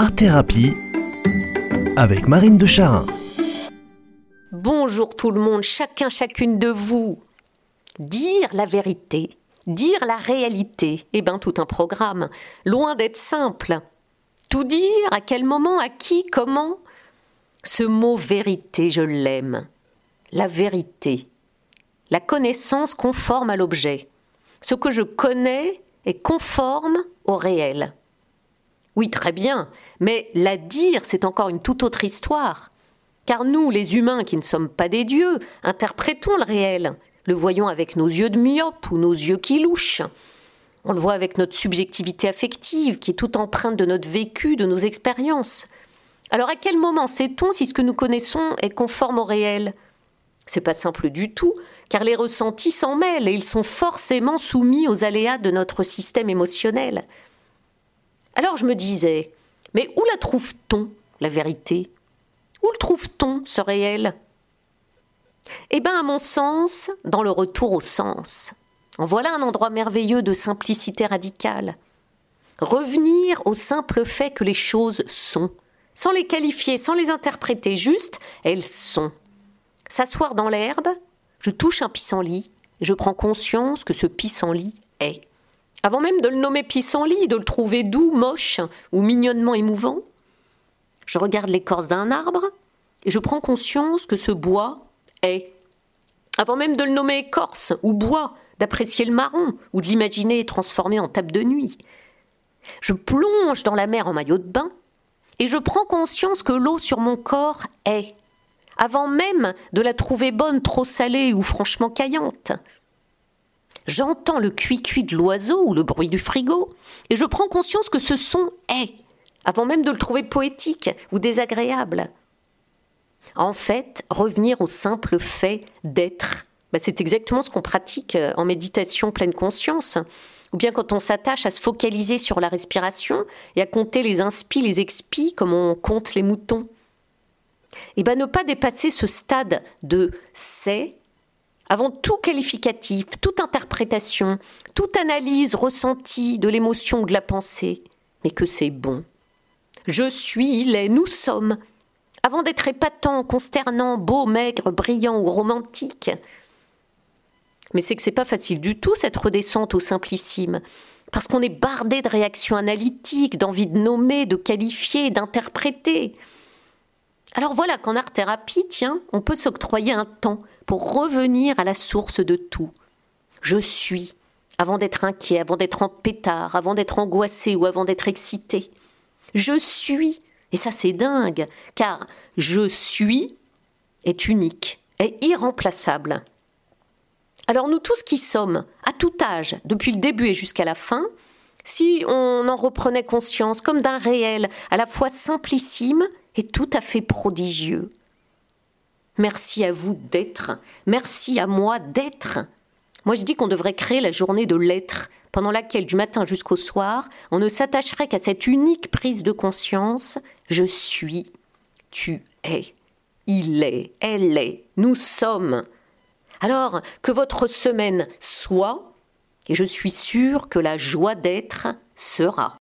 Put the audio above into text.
Art Thérapie avec Marine de Charin. Bonjour tout le monde, chacun, chacune de vous. Dire la vérité, dire la réalité, eh bien tout un programme, loin d'être simple. Tout dire, à quel moment, à qui, comment Ce mot vérité, je l'aime. La vérité. La connaissance conforme à l'objet. Ce que je connais est conforme au réel. Oui, très bien, mais la dire, c'est encore une toute autre histoire. Car nous, les humains qui ne sommes pas des dieux, interprétons le réel, le voyons avec nos yeux de myope ou nos yeux qui louchent. On le voit avec notre subjectivité affective, qui est toute empreinte de notre vécu, de nos expériences. Alors à quel moment sait-on si ce que nous connaissons est conforme au réel? C'est pas simple du tout, car les ressentis s'en mêlent et ils sont forcément soumis aux aléas de notre système émotionnel. Alors je me disais, mais où la trouve-t-on, la vérité? Où le trouve-t-on, ce réel? Eh bien, à mon sens, dans le retour au sens. En voilà un endroit merveilleux de simplicité radicale. Revenir au simple fait que les choses sont, sans les qualifier, sans les interpréter, juste, elles sont. S'asseoir dans l'herbe, je touche un pissenlit, je prends conscience que ce pissenlit est. Avant même de le nommer pissenlit, de le trouver doux, moche ou mignonnement émouvant, je regarde l'écorce d'un arbre et je prends conscience que ce bois est. Avant même de le nommer écorce ou bois, d'apprécier le marron ou de l'imaginer transformé en table de nuit. Je plonge dans la mer en maillot de bain et je prends conscience que l'eau sur mon corps est avant même de la trouver bonne, trop salée ou franchement caillante. J'entends le cuit-cuit de l'oiseau ou le bruit du frigo, et je prends conscience que ce son est, avant même de le trouver poétique ou désagréable. En fait, revenir au simple fait d'être, bah, c'est exactement ce qu'on pratique euh, en méditation pleine conscience, ou bien quand on s'attache à se focaliser sur la respiration et à compter les inspis, les expis, comme on compte les moutons et eh bien ne pas dépasser ce stade de c'est avant tout qualificatif, toute interprétation, toute analyse ressentie de l'émotion ou de la pensée, mais que c'est bon. Je suis, il est, nous sommes, avant d'être épatant, consternant, beau, maigre, brillant ou romantique. Mais c'est que c'est pas facile du tout cette redescente au simplissime, parce qu'on est bardé de réactions analytiques, d'envie de nommer, de qualifier, d'interpréter. Alors voilà qu'en art-thérapie, tiens, on peut s'octroyer un temps pour revenir à la source de tout. Je suis, avant d'être inquiet, avant d'être en pétard, avant d'être angoissé ou avant d'être excité. Je suis, et ça c'est dingue, car je suis est unique, est irremplaçable. Alors nous tous qui sommes, à tout âge, depuis le début et jusqu'à la fin, si on en reprenait conscience comme d'un réel à la fois simplissime est tout à fait prodigieux. Merci à vous d'être, merci à moi d'être. Moi je dis qu'on devrait créer la journée de l'être, pendant laquelle du matin jusqu'au soir, on ne s'attacherait qu'à cette unique prise de conscience, je suis, tu es, il est, elle est, nous sommes. Alors que votre semaine soit, et je suis sûre que la joie d'être sera.